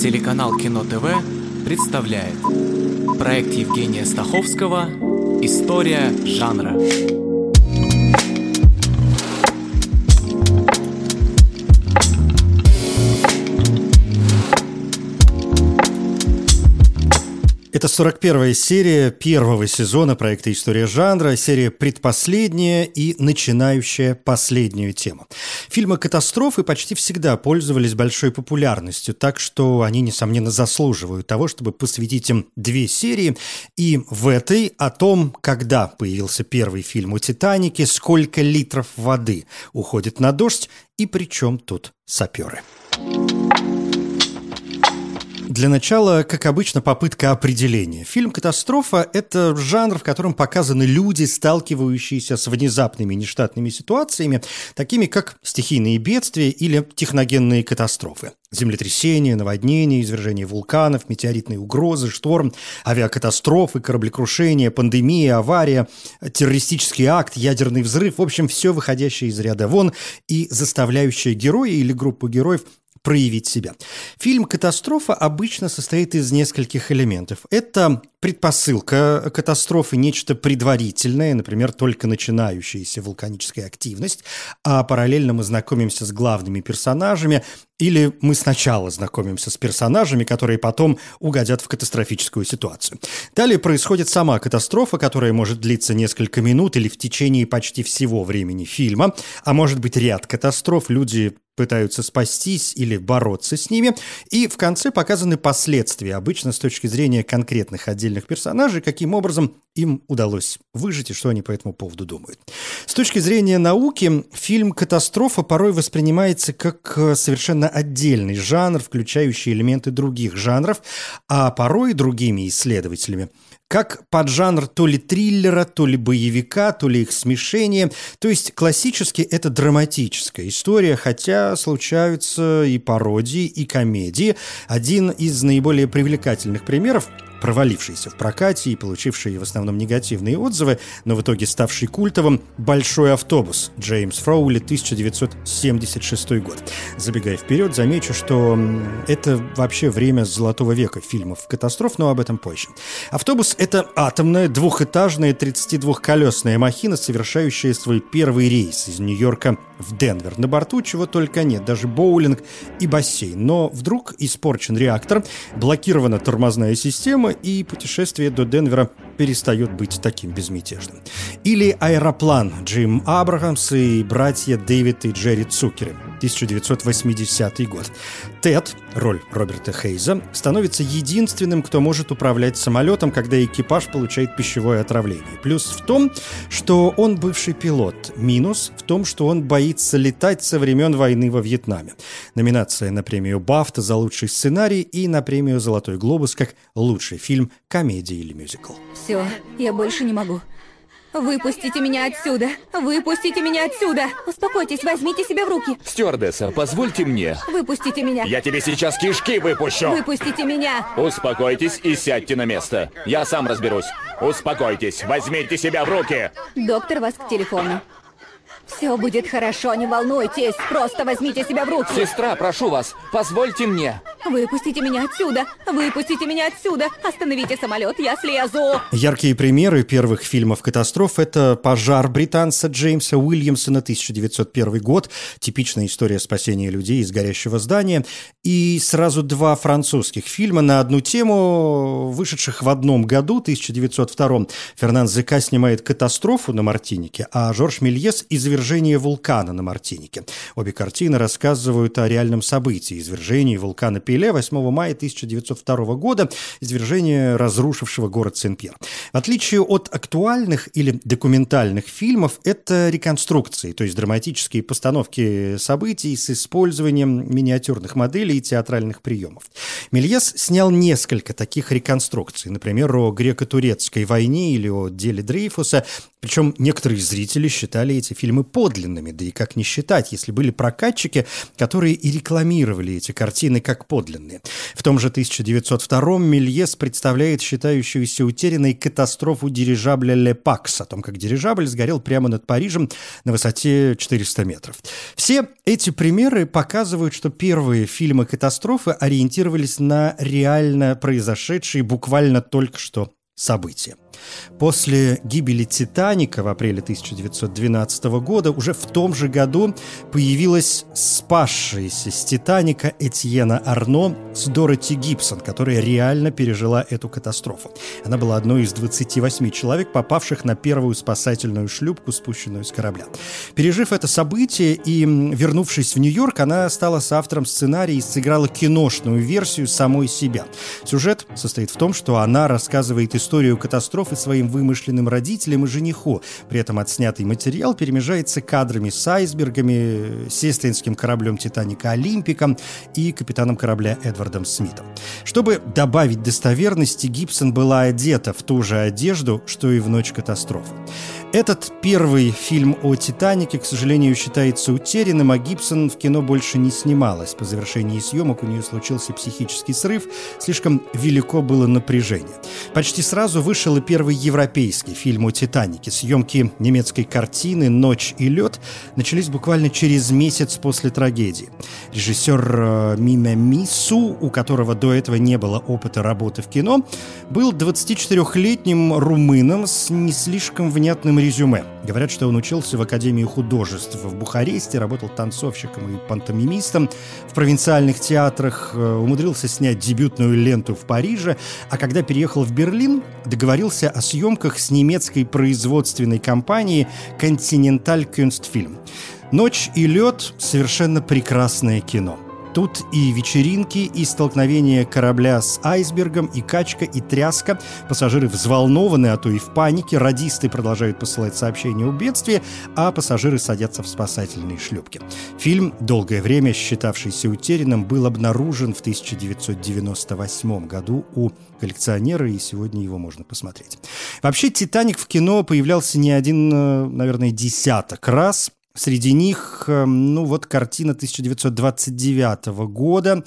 Телеканал Кино ТВ представляет проект Евгения Стаховского «История жанра». Это 41-я серия первого сезона проекта «История жанра», серия предпоследняя и начинающая последнюю тему. Фильмы катастрофы почти всегда пользовались большой популярностью, так что они, несомненно, заслуживают того, чтобы посвятить им две серии. И в этой о том, когда появился первый фильм о «Титанике», сколько литров воды уходит на дождь и при чем тут саперы. Для начала, как обычно, попытка определения. Фильм «Катастрофа» — это жанр, в котором показаны люди, сталкивающиеся с внезапными нештатными ситуациями, такими как стихийные бедствия или техногенные катастрофы. Землетрясения, наводнения, извержения вулканов, метеоритные угрозы, шторм, авиакатастрофы, кораблекрушения, пандемия, авария, террористический акт, ядерный взрыв. В общем, все выходящее из ряда вон и заставляющее героя или группу героев проявить себя. Фильм «Катастрофа» обычно состоит из нескольких элементов. Это предпосылка катастрофы, нечто предварительное, например, только начинающаяся вулканическая активность, а параллельно мы знакомимся с главными персонажами, или мы сначала знакомимся с персонажами, которые потом угодят в катастрофическую ситуацию. Далее происходит сама катастрофа, которая может длиться несколько минут или в течение почти всего времени фильма, а может быть ряд катастроф, люди пытаются спастись или бороться с ними. И в конце показаны последствия, обычно с точки зрения конкретных отдельных персонажей, каким образом им удалось выжить и что они по этому поводу думают. С точки зрения науки, фильм «Катастрофа» порой воспринимается как э, совершенно отдельный жанр, включающий элементы других жанров, а порой другими исследователями – как поджанр то ли триллера, то ли боевика, то ли их смешение. То есть классически это драматическая история, хотя случаются и пародии, и комедии. Один из наиболее привлекательных примеров провалившийся в прокате и получивший в основном негативные отзывы, но в итоге ставший культовым «Большой автобус» Джеймс Фроули, 1976 год. Забегая вперед, замечу, что это вообще время золотого века фильмов катастроф, но об этом позже. Автобус — это атомная двухэтажная 32-колесная махина, совершающая свой первый рейс из Нью-Йорка в Денвер. На борту чего только нет, даже боулинг и бассейн. Но вдруг испорчен реактор, блокирована тормозная система, и путешествие до Денвера перестает быть таким безмятежным. Или «Аэроплан» Джим Абрахамс и братья Дэвид и Джерри Цукеры, 1980 год. Тед, роль Роберта Хейза, становится единственным, кто может управлять самолетом, когда экипаж получает пищевое отравление. Плюс в том, что он бывший пилот. Минус в том, что он боится летать со времен войны во Вьетнаме. Номинация на премию Бафта за лучший сценарий и на премию «Золотой глобус» как лучший фильм, комедия или мюзикл. Все, я больше не могу. Выпустите меня отсюда! Выпустите меня отсюда! Успокойтесь, возьмите себя в руки! Стюардесса, позвольте мне. Выпустите меня! Я тебе сейчас кишки выпущу! Выпустите меня! Успокойтесь и сядьте на место. Я сам разберусь. Успокойтесь, возьмите себя в руки! Доктор вас к телефону. Все будет хорошо, не волнуйтесь. Просто возьмите себя в руки. Сестра, прошу вас, позвольте мне. Выпустите меня отсюда! Выпустите меня отсюда! Остановите самолет, я слезу! Яркие примеры первых фильмов катастроф – это «Пожар» британца Джеймса Уильямсона, 1901 год, типичная история спасения людей из горящего здания, и сразу два французских фильма на одну тему, вышедших в одном году, 1902 Фернан Зека снимает «Катастрофу» на Мартинике, а Жорж Мельес – «Извержение вулкана» на Мартинике. Обе картины рассказывают о реальном событии – извержении вулкана Пеле 8 мая 1902 года, извержение разрушившего город Сен-Пьер. В отличие от актуальных или документальных фильмов, это реконструкции, то есть драматические постановки событий с использованием миниатюрных моделей и театральных приемов. Мельес снял несколько таких реконструкций, например, о греко-турецкой войне или о деле Дрейфуса, причем некоторые зрители считали эти фильмы подлинными, да и как не считать, если были прокатчики, которые и рекламировали эти картины как подлинные. В том же 1902 Мельес представляет считающуюся утерянной катастрофу дирижабля «Лепакс», о том, как дирижабль сгорел прямо над Парижем на высоте 400 метров. Все эти примеры показывают, что первые фильмы катастрофы ориентировались на реально произошедшие буквально только что события. После гибели «Титаника» в апреле 1912 года уже в том же году появилась спасшаяся с «Титаника» Этьена Арно с Дороти Гибсон, которая реально пережила эту катастрофу. Она была одной из 28 человек, попавших на первую спасательную шлюпку, спущенную с корабля. Пережив это событие и вернувшись в Нью-Йорк, она стала соавтором сценария и сыграла киношную версию самой себя. Сюжет состоит в том, что она рассказывает историю катастрофы своим вымышленным родителям и жениху. При этом отснятый материал перемежается кадрами с айсбергами, сестринским кораблем «Титаника» Олимпиком и капитаном корабля Эдвардом Смитом. Чтобы добавить достоверности, Гибсон была одета в ту же одежду, что и в ночь катастрофы. Этот первый фильм о «Титанике», к сожалению, считается утерянным, а Гибсон в кино больше не снималась. По завершении съемок у нее случился психический срыв, слишком велико было напряжение. Почти сразу вышел и первый европейский фильм о «Титанике». Съемки немецкой картины «Ночь и лед» начались буквально через месяц после трагедии. Режиссер э, Миме Мису, у которого до этого не было опыта работы в кино, был 24-летним румыном с не слишком внятным резюме. Говорят, что он учился в Академии художеств в Бухаресте, работал танцовщиком и пантомимистом в провинциальных театрах, э, умудрился снять дебютную ленту в Париже, а когда переехал в Берлин, договорился о съемках с немецкой производственной компанией Continental Kunstfilm. «Ночь и лед» — совершенно прекрасное кино — Тут и вечеринки, и столкновение корабля с айсбергом, и качка, и тряска. Пассажиры взволнованы, а то и в панике. Радисты продолжают посылать сообщения о бедствии, а пассажиры садятся в спасательные шлюпки. Фильм, долгое время считавшийся утерянным, был обнаружен в 1998 году у коллекционера, и сегодня его можно посмотреть. Вообще, «Титаник» в кино появлялся не один, э, наверное, десяток раз. Среди них, эм, ну вот картина 1929 года.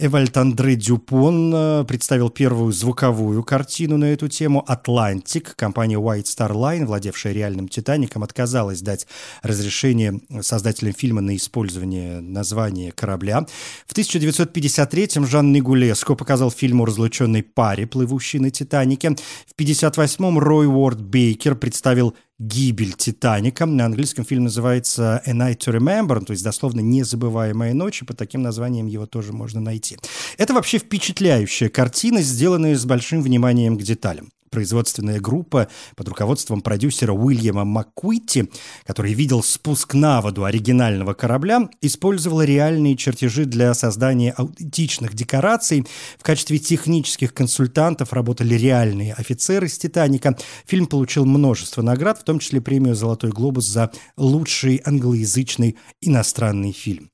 Эвальд Андре Дюпон э, представил первую звуковую картину на эту тему «Атлантик». Компания White Star Line, владевшая реальным «Титаником», отказалась дать разрешение создателям фильма на использование названия корабля. В 1953-м Жан Нигулеско показал фильм о разлученной паре, плывущей на «Титанике». В 1958-м Рой Уорд Бейкер представил гибель Титаника. На английском фильм называется A Night to Remember, то есть дословно «Незабываемая ночь», и под таким названием его тоже можно найти. Это вообще впечатляющая картина, сделанная с большим вниманием к деталям производственная группа под руководством продюсера Уильяма Маккуитти, который видел спуск на воду оригинального корабля, использовала реальные чертежи для создания аутентичных декораций. В качестве технических консультантов работали реальные офицеры с «Титаника». Фильм получил множество наград, в том числе премию «Золотой глобус» за лучший англоязычный иностранный фильм.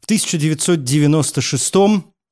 В 1996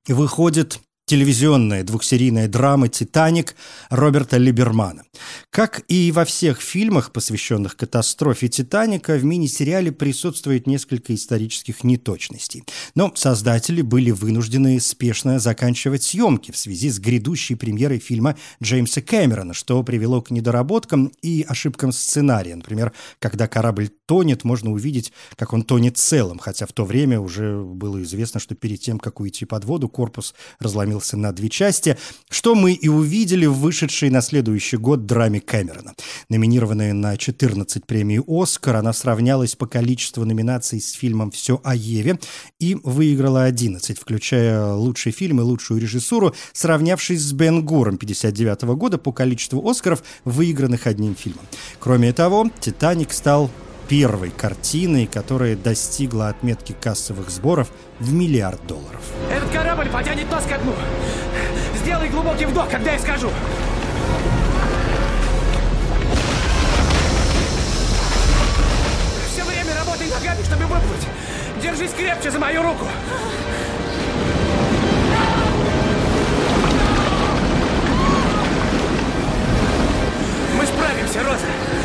выходит телевизионная двухсерийная драма «Титаник» Роберта Либермана. Как и во всех фильмах, посвященных катастрофе «Титаника», в мини-сериале присутствует несколько исторических неточностей. Но создатели были вынуждены спешно заканчивать съемки в связи с грядущей премьерой фильма Джеймса Кэмерона, что привело к недоработкам и ошибкам сценария. Например, когда корабль тонет, можно увидеть, как он тонет целым, хотя в то время уже было известно, что перед тем, как уйти под воду, корпус разломился разделился на две части, что мы и увидели в вышедшей на следующий год драме Кэмерона. Номинированная на 14 премий «Оскар», она сравнялась по количеству номинаций с фильмом «Все о Еве» и выиграла 11, включая лучший фильм и лучшую режиссуру, сравнявшись с Бен Гуром 59 года по количеству «Оскаров», выигранных одним фильмом. Кроме того, «Титаник» стал первой картиной, которая достигла отметки кассовых сборов в миллиард долларов. Этот корабль потянет нас ко дну. Сделай глубокий вдох, когда я скажу. Все время работай ногами, чтобы выплыть. Держись крепче за мою руку. Мы справимся, Роза.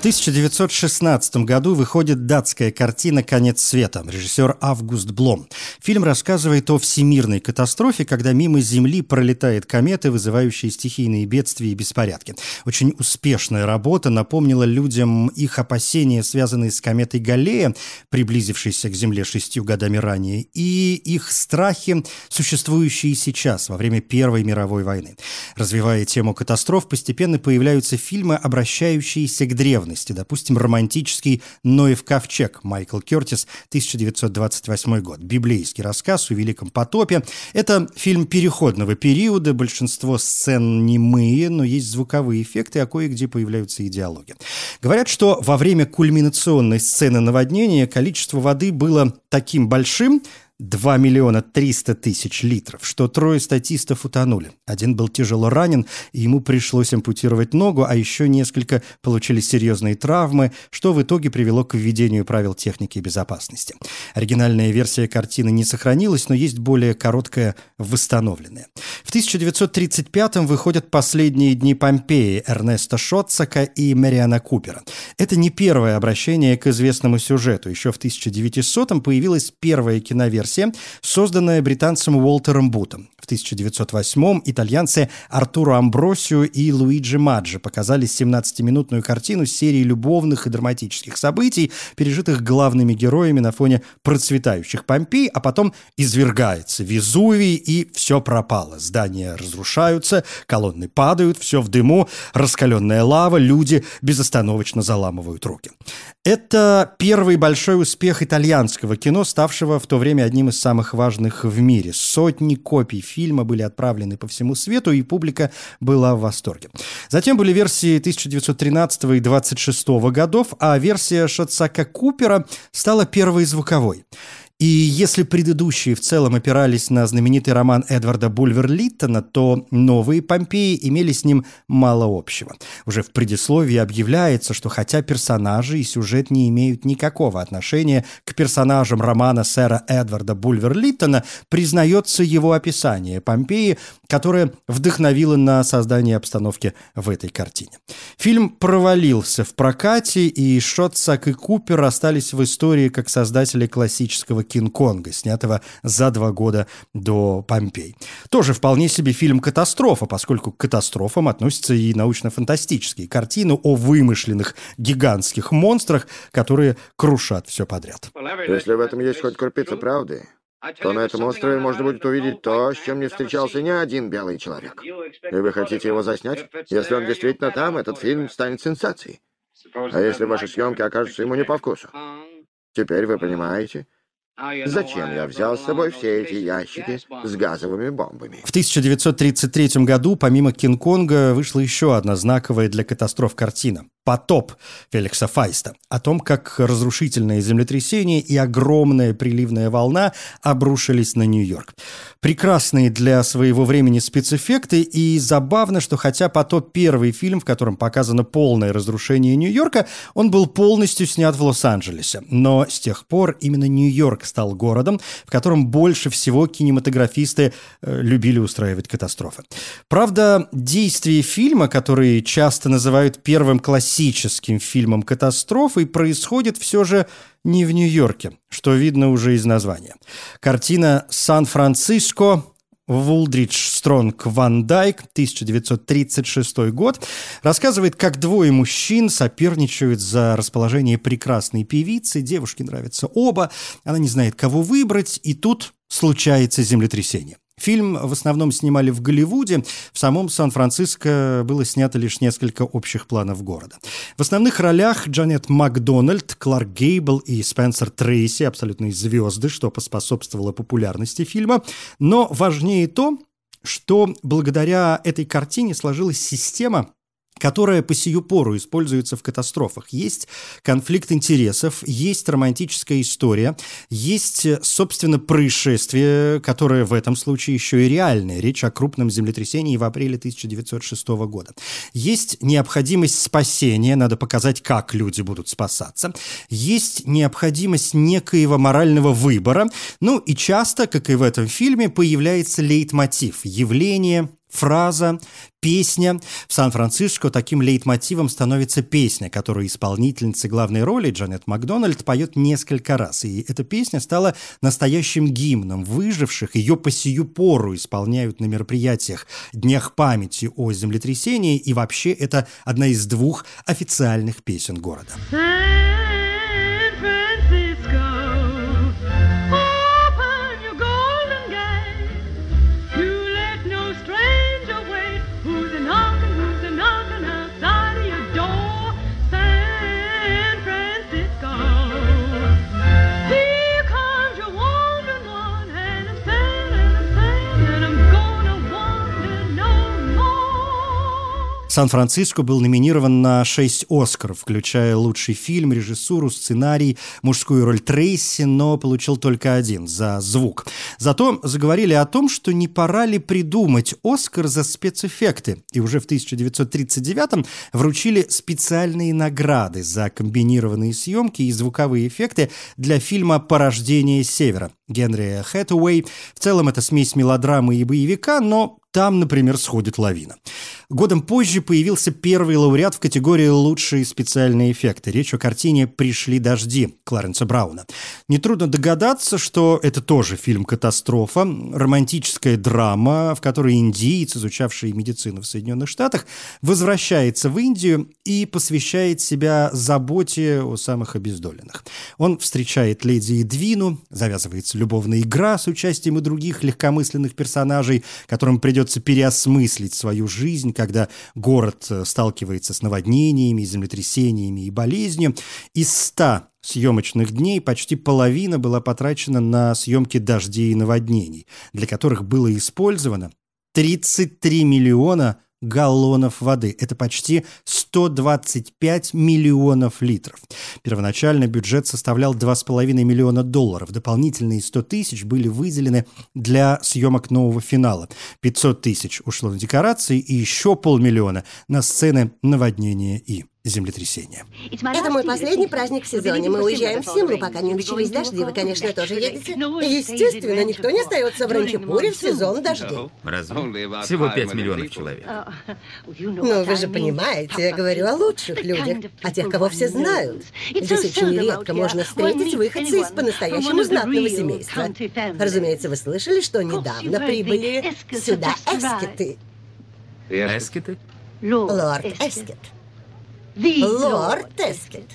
1916 году выходит датская картина «Конец света» режиссер Август Блом. Фильм рассказывает о всемирной катастрофе, когда мимо Земли пролетает комета, вызывающая стихийные бедствия и беспорядки. Очень успешная работа напомнила людям их опасения, связанные с кометой Галлея, приблизившейся к Земле шестью годами ранее, и их страхи, существующие сейчас, во время Первой мировой войны. Развивая тему катастроф, постепенно появляются фильмы, обращающиеся к древности древности. Допустим, романтический «Ноев ковчег» Майкл Кертис, 1928 год. Библейский рассказ о Великом потопе. Это фильм переходного периода. Большинство сцен немые, но есть звуковые эффекты, а кое-где появляются и диалоги. Говорят, что во время кульминационной сцены наводнения количество воды было таким большим, 2 миллиона 300 тысяч литров, что трое статистов утонули. Один был тяжело ранен, и ему пришлось ампутировать ногу, а еще несколько получили серьезные травмы, что в итоге привело к введению правил техники безопасности. Оригинальная версия картины не сохранилась, но есть более короткая восстановленная. В 1935-м выходят «Последние дни Помпеи» Эрнеста Шотцака и Мариана Купера. Это не первое обращение к известному сюжету. Еще в 1900-м появилась первая киноверсия версия, созданная британцем Уолтером Бутом. В 1908-м итальянцы Артуро Амбросио и Луиджи Маджи показали 17-минутную картину серии любовных и драматических событий, пережитых главными героями на фоне процветающих Помпей, а потом извергается Везувий, и все пропало. Здания разрушаются, колонны падают, все в дыму, раскаленная лава, люди безостановочно заламывают руки. Это первый большой успех итальянского кино, ставшего в то время одним из самых важных в мире. Сотни копий фильма были отправлены по всему свету, и публика была в восторге. Затем были версии 1913 и 26 годов, а версия Шодсака и Купера стала первой звуковой. И если предыдущие в целом опирались на знаменитый роман Эдварда Бульвер-Литтона, то новые Помпеи имели с ним мало общего. Уже в предисловии объявляется, что хотя персонажи и сюжет не имеют никакого отношения к персонажам романа сэра Эдварда Бульвер-Литтона, признается его описание Помпеи, которое вдохновило на создание обстановки в этой картине. Фильм провалился в прокате, и Шодсак и Купер остались в истории как создатели классического Кинг-Конга, снятого за два года до Помпей. Тоже вполне себе фильм «Катастрофа», поскольку к катастрофам относятся и научно-фантастические картины о вымышленных гигантских монстрах, которые крушат все подряд. Если в этом есть хоть крупица правды, то на этом острове можно будет увидеть то, с чем не встречался ни один белый человек. И вы хотите его заснять? Если он действительно там, этот фильм станет сенсацией. А если ваши съемки окажутся ему не по вкусу? Теперь вы понимаете, Зачем я взял с собой все эти ящики с газовыми бомбами? В 1933 году, помимо Кинг-Конга, вышла еще одна знаковая для катастроф картина «Потоп» Феликса Файста о том, как разрушительное землетрясение и огромная приливная волна обрушились на Нью-Йорк. Прекрасные для своего времени спецэффекты и забавно, что хотя «Потоп» первый фильм, в котором показано полное разрушение Нью-Йорка, он был полностью снят в Лос-Анджелесе. Но с тех пор именно Нью-Йорк стал городом, в котором больше всего кинематографисты э, любили устраивать катастрофы. Правда, действие фильма, который часто называют первым классическим классическим фильмом катастрофы происходит все же не в Нью-Йорке, что видно уже из названия. Картина «Сан-Франциско» Вулдридж Стронг Ван Дайк, 1936 год, рассказывает, как двое мужчин соперничают за расположение прекрасной певицы. Девушке нравятся оба, она не знает, кого выбрать, и тут случается землетрясение. Фильм в основном снимали в Голливуде, в самом Сан-Франциско было снято лишь несколько общих планов города. В основных ролях Джанет Макдональд, Кларк Гейбл и Спенсер Трейси, абсолютные звезды, что поспособствовало популярности фильма. Но важнее то, что благодаря этой картине сложилась система которая по сию пору используется в катастрофах. Есть конфликт интересов, есть романтическая история, есть, собственно, происшествие, которое в этом случае еще и реальное. Речь о крупном землетрясении в апреле 1906 года. Есть необходимость спасения, надо показать, как люди будут спасаться. Есть необходимость некоего морального выбора. Ну и часто, как и в этом фильме, появляется лейтмотив, явление фраза, песня. В Сан-Франциско таким лейтмотивом становится песня, которую исполнительница главной роли Джанет Макдональд поет несколько раз. И эта песня стала настоящим гимном выживших. Ее по сию пору исполняют на мероприятиях Днях памяти о землетрясении. И вообще это одна из двух официальных песен города. Сан-Франциско был номинирован на шесть «Оскаров», включая лучший фильм, режиссуру, сценарий, мужскую роль Трейси, но получил только один – за звук. Зато заговорили о том, что не пора ли придумать «Оскар» за спецэффекты. И уже в 1939-м вручили специальные награды за комбинированные съемки и звуковые эффекты для фильма «Порождение севера». Генри Хэтэуэй. В целом это смесь мелодрамы и боевика, но там, например, сходит лавина. Годом позже появился первый лауреат в категории «Лучшие специальные эффекты». Речь о картине «Пришли дожди» Кларенса Брауна. Нетрудно догадаться, что это тоже фильм-катастрофа, романтическая драма, в которой индиец, изучавший медицину в Соединенных Штатах, возвращается в Индию и посвящает себя заботе о самых обездоленных. Он встречает леди Эдвину, завязывается любовная игра с участием и других легкомысленных персонажей, которым придется переосмыслить свою жизнь, когда город э, сталкивается с наводнениями, землетрясениями и болезнью. Из ста съемочных дней почти половина была потрачена на съемки дождей и наводнений, для которых было использовано 33 миллиона галлонов воды. Это почти 125 миллионов литров. Первоначально бюджет составлял 2,5 миллиона долларов. Дополнительные 100 тысяч были выделены для съемок нового финала. 500 тысяч ушло на декорации и еще полмиллиона на сцены наводнения и землетрясения. Это мой последний праздник в сезоне. Мы уезжаем в Симлу, пока не начались дожди. Вы, конечно, тоже едете. Естественно, никто не остается в Ранчепуре в сезон дождей. Разве? Всего 5 миллионов человек. Ну, вы же понимаете, я говорю о лучших людях, о тех, кого все знают. Здесь очень редко можно встретить выходцы из по-настоящему знатного семейства. Разумеется, вы слышали, что недавно прибыли сюда эскеты. Эскеты? Лорд Эскет.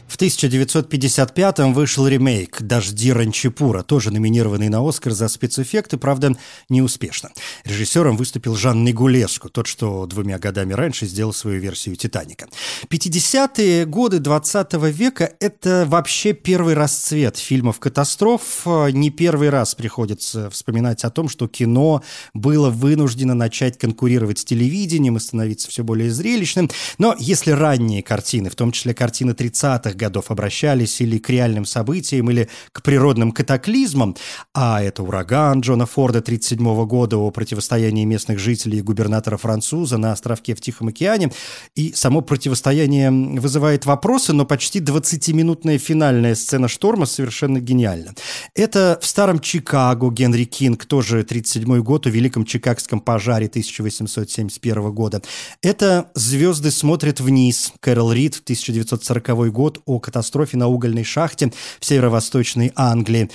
В 1955-м вышел ремейк «Дожди Ранчипура», тоже номинированный на «Оскар» за спецэффекты, правда, неуспешно. Режиссером выступил Жан Нигулеску, тот, что двумя годами раньше сделал свою версию «Титаника». 50-е годы 20 -го века – это вообще первый расцвет фильмов-катастроф. Не первый раз приходится вспоминать о том, что кино было вынуждено начать конкурировать с телевидением и становиться все более зрелищным. Но если ранние картины картины, в том числе картины 30-х годов, обращались или к реальным событиям, или к природным катаклизмам, а это ураган Джона Форда 1937 года о противостоянии местных жителей и губернатора-француза на островке в Тихом океане, и само противостояние вызывает вопросы, но почти 20-минутная финальная сцена шторма совершенно гениальна. Это в старом Чикаго Генри Кинг, тоже 1937 год, о Великом Чикагском пожаре 1871 года. Это «Звезды смотрят вниз» Кэрол Рид в 1940 год о катастрофе на угольной шахте в северо-восточной Англии.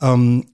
Эм,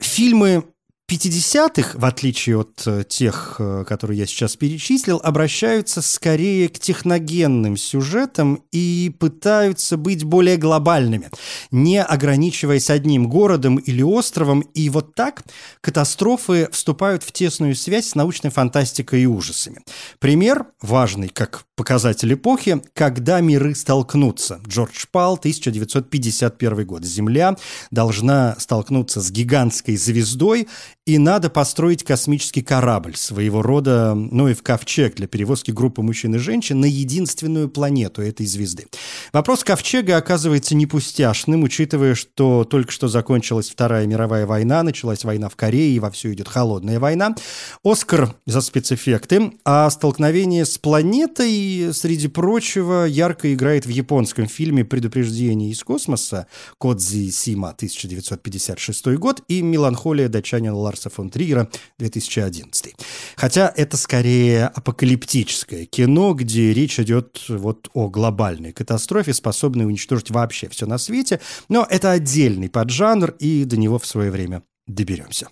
фильмы 50-х, в отличие от э, тех, э, которые я сейчас перечислил, обращаются скорее к техногенным сюжетам и пытаются быть более глобальными, не ограничиваясь одним городом или островом. И вот так катастрофы вступают в тесную связь с научной фантастикой и ужасами. Пример, важный как показатель эпохи, «Когда миры столкнутся». Джордж Пал, 1951 год. Земля должна столкнуться с гигантской звездой, и надо построить космический корабль, своего рода, ну и в ковчег для перевозки группы мужчин и женщин на единственную планету этой звезды. Вопрос ковчега оказывается не пустяшным, учитывая, что только что закончилась Вторая мировая война, началась война в Корее, и вовсю идет холодная война. Оскар за спецэффекты, а столкновение с планетой, среди прочего, ярко играет в японском фильме «Предупреждение из космоса» Кодзи Сима, 1956 год, и «Меланхолия датчанина Ларса фон Триера 2011. Хотя это скорее апокалиптическое кино, где речь идет вот о глобальной катастрофе, способной уничтожить вообще все на свете, но это отдельный поджанр, и до него в свое время доберемся.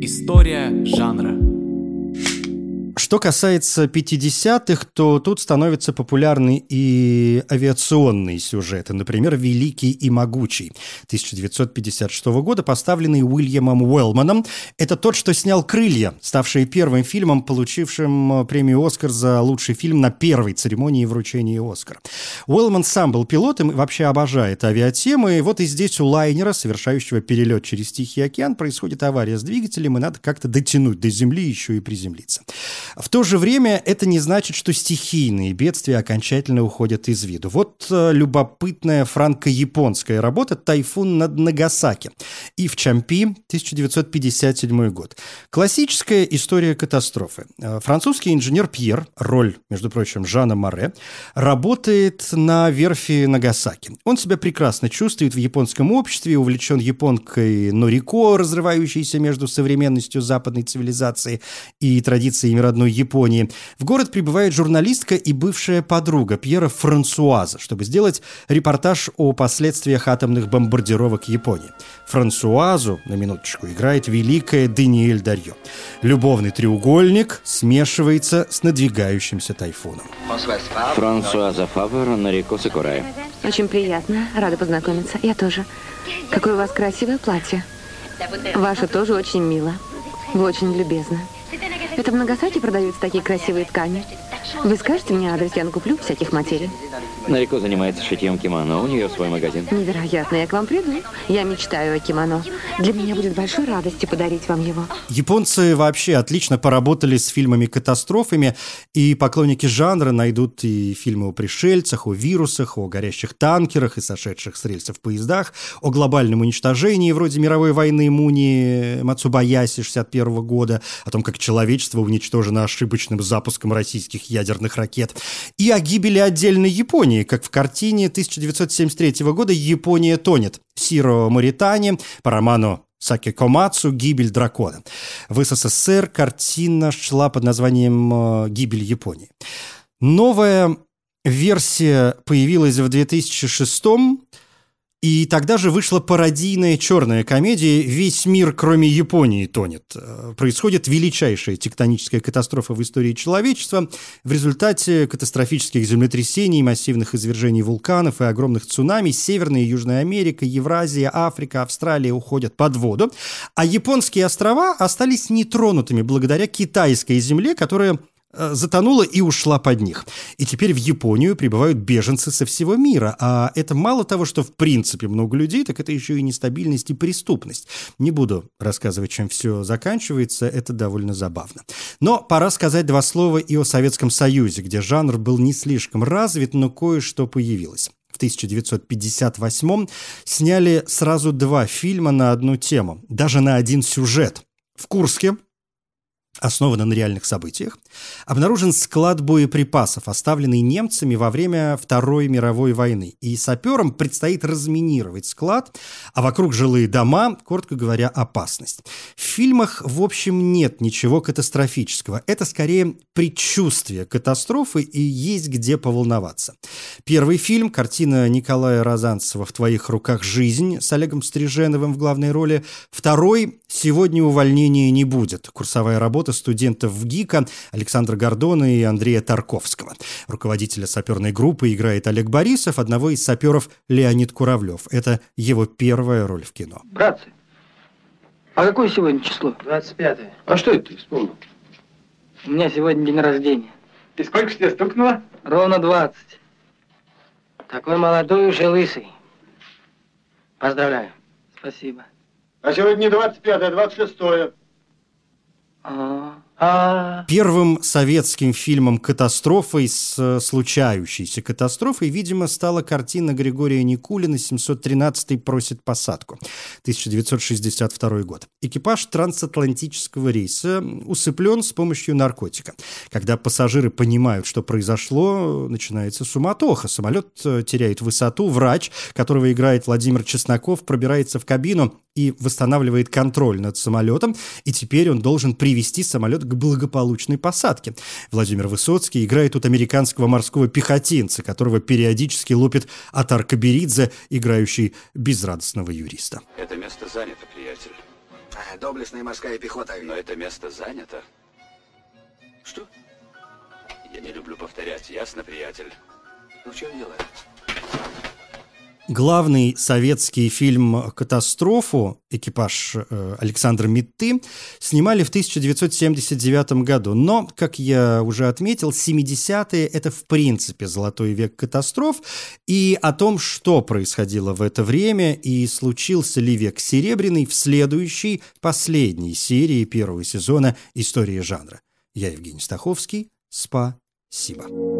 История жанра. Что касается 50-х, то тут становятся популярны и авиационные сюжеты. Например, «Великий и могучий» 1956 года, поставленный Уильямом Уэллманом. Это тот, что снял «Крылья», ставший первым фильмом, получившим премию «Оскар» за лучший фильм на первой церемонии вручения «Оскара». Уэллман сам был пилотом и вообще обожает авиатемы. И вот и здесь у лайнера, совершающего перелет через Тихий океан, происходит авария с двигателем, и надо как-то дотянуть до земли еще и приземлиться. В то же время это не значит, что стихийные бедствия окончательно уходят из виду. Вот э, любопытная франко-японская работа «Тайфун над Нагасаки» и в Чампи, 1957 год. Классическая история катастрофы. Э, французский инженер Пьер, роль, между прочим, Жана Море, работает на верфи Нагасаки. Он себя прекрасно чувствует в японском обществе, увлечен японкой Норико, разрывающейся между современностью западной цивилизации и традициями родной родной Японии, в город прибывает журналистка и бывшая подруга Пьера Франсуаза, чтобы сделать репортаж о последствиях атомных бомбардировок Японии. Франсуазу, на минуточку, играет великая Даниэль Дарьё. Любовный треугольник смешивается с надвигающимся тайфуном. Франсуаза Фавер, Нарико Сакурай. Очень приятно. Рада познакомиться. Я тоже. Какое у вас красивое платье. Ваше тоже очень мило. Вы очень любезны. Это в Нагасаки продаются такие красивые ткани. Вы скажете мне адрес, я накуплю всяких материй. Нарико занимается шитьем кимоно, у нее свой магазин. Невероятно, я к вам приду. Я мечтаю о кимоно. Для меня будет большой радостью подарить вам его. Японцы вообще отлично поработали с фильмами-катастрофами, и поклонники жанра найдут и фильмы о пришельцах, о вирусах, о горящих танкерах и сошедших с рельсов поездах, о глобальном уничтожении вроде мировой войны Муни Мацубаяси 61 года, о том, как человечество уничтожено ошибочным запуском российских ядерных ракет, и о гибели отдельной Японии, как в картине 1973 года «Япония тонет» Сиро Моритани по роману Саки Комацу «Гибель дракона». В СССР картина шла под названием э, «Гибель Японии». Новая версия появилась в 2006 и тогда же вышла пародийная черная комедия «Весь мир, кроме Японии, тонет». Э, происходит величайшая тектоническая катастрофа в истории человечества. В результате катастрофических землетрясений, массивных извержений вулканов и огромных цунами Северная и Южная Америка, Евразия, Африка, Австралия уходят под воду, а японские острова остались нетронутыми благодаря китайской земле, которая затонула и ушла под них. И теперь в Японию прибывают беженцы со всего мира. А это мало того, что в принципе много людей, так это еще и нестабильность и преступность. Не буду рассказывать, чем все заканчивается, это довольно забавно. Но пора сказать два слова и о Советском Союзе, где жанр был не слишком развит, но кое-что появилось. В 1958 сняли сразу два фильма на одну тему, даже на один сюжет. В Курске основана на реальных событиях, обнаружен склад боеприпасов, оставленный немцами во время Второй мировой войны. И саперам предстоит разминировать склад, а вокруг жилые дома, коротко говоря, опасность. В фильмах, в общем, нет ничего катастрофического. Это скорее предчувствие катастрофы и есть где поволноваться. Первый фильм, картина Николая Розанцева «В твоих руках жизнь» с Олегом Стриженовым в главной роли. Второй «Сегодня увольнения не будет». Курсовая работа студентов в ГИКа Гордона и Андрея Тарковского. Руководителя саперной группы играет Олег Борисов, одного из саперов Леонид Куравлев. Это его первая роль в кино. Братцы, а какое сегодня число? 25 -е. А что это ты вспомнил? У меня сегодня день рождения. И сколько же тебе стукнуло? Ровно 20. Такой молодой уже лысый. Поздравляю. Спасибо. А сегодня не 25, а 26. -е. А, А, Первым советским фильмом «Катастрофой» с э, случающейся катастрофой, видимо, стала картина Григория Никулина «713 просит посадку» 1962 год. Экипаж трансатлантического рейса усыплен с помощью наркотика. Когда пассажиры понимают, что произошло, начинается суматоха. Самолет э, теряет высоту. Врач, которого играет Владимир Чесноков, пробирается в кабину и восстанавливает контроль над самолетом, и теперь он должен привести самолет к благополучной посадке. Владимир Высоцкий играет тут американского морского пехотинца, которого периодически лупит Атар Каберидзе, играющий безрадостного юриста. Это место занято, приятель. А, доблестная морская пехота. Но это место занято. Что? Я не люблю повторять, ясно, приятель? Ну, в чем дело? Главный советский фильм «Катастрофу» экипаж э, Александра Митты снимали в 1979 году. Но, как я уже отметил, 70-е – это в принципе золотой век катастроф. И о том, что происходило в это время и случился ли век серебряный в следующей, последней серии первого сезона «Истории жанра». Я Евгений Стаховский. Спасибо.